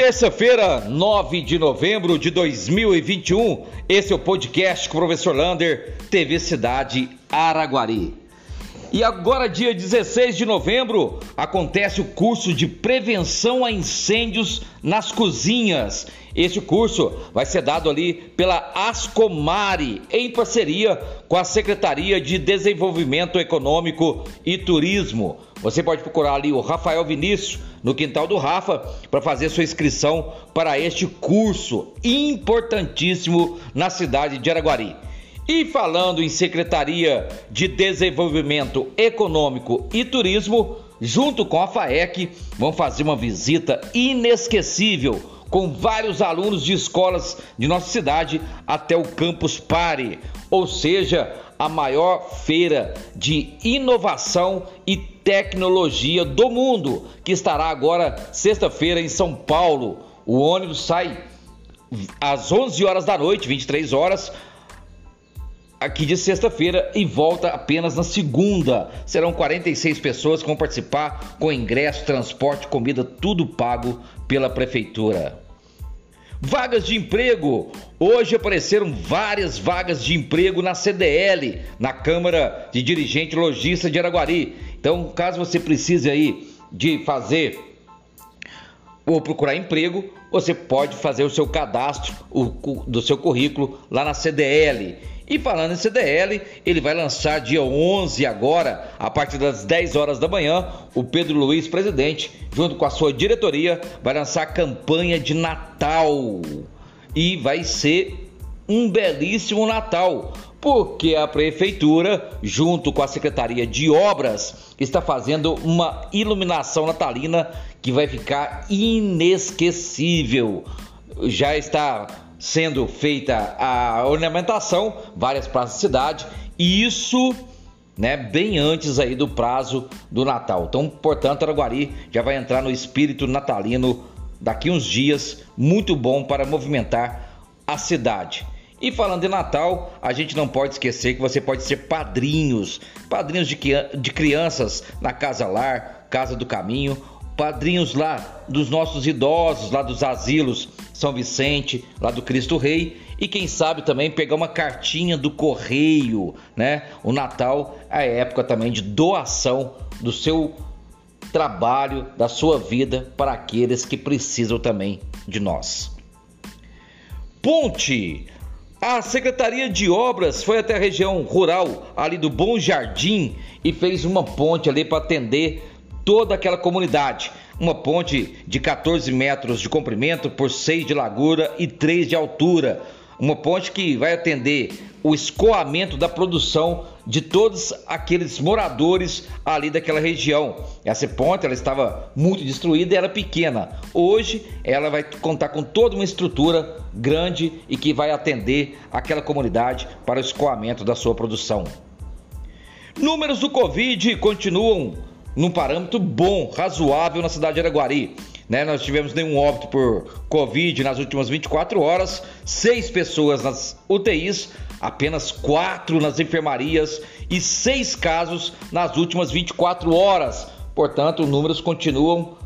Terça-feira, 9 de novembro de 2021, esse é o podcast com o professor Lander, TV Cidade Araguari. E agora, dia 16 de novembro, acontece o curso de prevenção a incêndios nas cozinhas. Este curso vai ser dado ali pela Ascomari, em parceria com a Secretaria de Desenvolvimento Econômico e Turismo. Você pode procurar ali o Rafael Vinícius no quintal do Rafa para fazer sua inscrição para este curso importantíssimo na cidade de Araguari. E falando em Secretaria de Desenvolvimento Econômico e Turismo, junto com a FAEC, vão fazer uma visita inesquecível com vários alunos de escolas de nossa cidade até o Campus Pare, ou seja, a maior feira de inovação e tecnologia do mundo, que estará agora sexta-feira em São Paulo. O ônibus sai às 11 horas da noite, 23 horas, aqui de sexta-feira e volta apenas na segunda. Serão 46 pessoas que vão participar com ingresso, transporte, comida, tudo pago pela prefeitura. Vagas de emprego. Hoje apareceram várias vagas de emprego na CDL, na Câmara de Dirigente Logista de Araguari. Então, caso você precise aí de fazer ou procurar emprego, você pode fazer o seu cadastro o, do seu currículo lá na CDL. E falando em CDL, ele vai lançar dia 11 agora, a partir das 10 horas da manhã, o Pedro Luiz, presidente, junto com a sua diretoria, vai lançar a campanha de Natal. E vai ser um belíssimo Natal, porque a prefeitura, junto com a Secretaria de Obras, está fazendo uma iluminação natalina que vai ficar inesquecível. Já está sendo feita a ornamentação, várias praças da cidade, e isso né, bem antes aí do prazo do Natal. Então, portanto, Araguari já vai entrar no espírito natalino daqui uns dias, muito bom para movimentar a cidade. E falando de Natal, a gente não pode esquecer que você pode ser padrinhos, padrinhos de, de crianças na Casa Lar, Casa do Caminho, padrinhos lá dos nossos idosos, lá dos asilos São Vicente, lá do Cristo Rei, e quem sabe também pegar uma cartinha do correio, né? O Natal é época também de doação do seu trabalho, da sua vida para aqueles que precisam também de nós. Ponte a Secretaria de Obras foi até a região rural ali do Bom Jardim e fez uma ponte ali para atender toda aquela comunidade. Uma ponte de 14 metros de comprimento por 6 de largura e 3 de altura. Uma ponte que vai atender o escoamento da produção de todos aqueles moradores ali daquela região. Essa ponte ela estava muito destruída e era pequena. Hoje ela vai contar com toda uma estrutura grande e que vai atender aquela comunidade para o escoamento da sua produção. Números do Covid continuam num parâmetro bom, razoável na cidade de Araguari. Né? Nós tivemos nenhum óbito por Covid nas últimas 24 horas, seis pessoas nas UTIs, apenas quatro nas enfermarias e seis casos nas últimas 24 horas. Portanto, os números continuam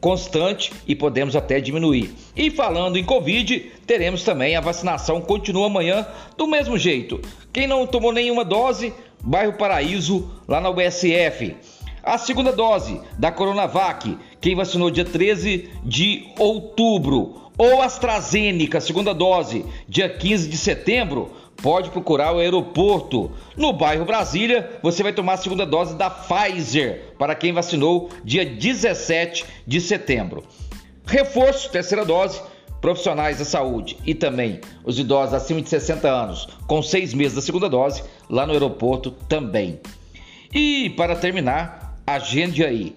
constante e podemos até diminuir. E falando em Covid, teremos também a vacinação continua amanhã do mesmo jeito. Quem não tomou nenhuma dose, bairro Paraíso, lá na USF. A segunda dose da Coronavac, quem vacinou dia 13 de outubro, ou AstraZeneca, segunda dose, dia 15 de setembro, pode procurar o aeroporto. No bairro Brasília, você vai tomar a segunda dose da Pfizer para quem vacinou dia 17 de setembro. Reforço, terceira dose, profissionais da saúde e também os idosos acima de 60 anos com seis meses da segunda dose, lá no aeroporto também. E para terminar, agende aí,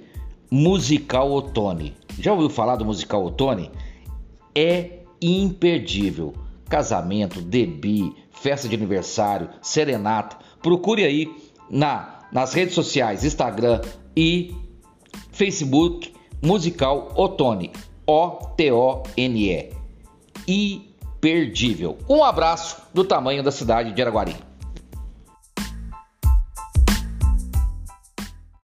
Musical Otone. Já ouviu falar do Musical Otone? É imperdível casamento, debi, festa de aniversário, serenata. Procure aí na, nas redes sociais, Instagram e Facebook, musical Otone. O-T-O-N-E. Imperdível. Um abraço do tamanho da cidade de Araguari.